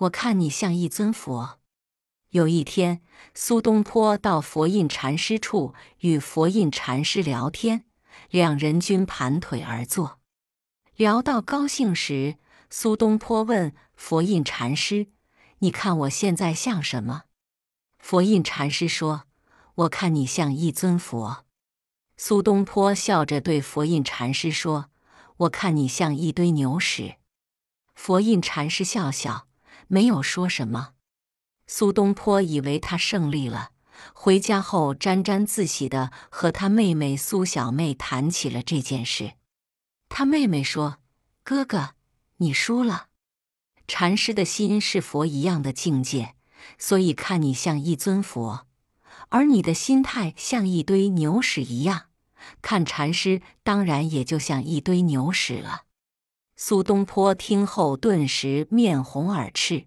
我看你像一尊佛。”有一天，苏东坡到佛印禅师处与佛印禅师聊天，两人均盘腿而坐。聊到高兴时，苏东坡问佛印禅师：“你看我现在像什么？”佛印禅师说：“我看你像一尊佛。”苏东坡笑着对佛印禅师说：“我看你像一堆牛屎。”佛印禅师笑笑，没有说什么。苏东坡以为他胜利了，回家后沾沾自喜的和他妹妹苏小妹谈起了这件事。他妹妹说：“哥哥，你输了。禅师的心是佛一样的境界，所以看你像一尊佛，而你的心态像一堆牛屎一样，看禅师当然也就像一堆牛屎了。”苏东坡听后顿时面红耳赤。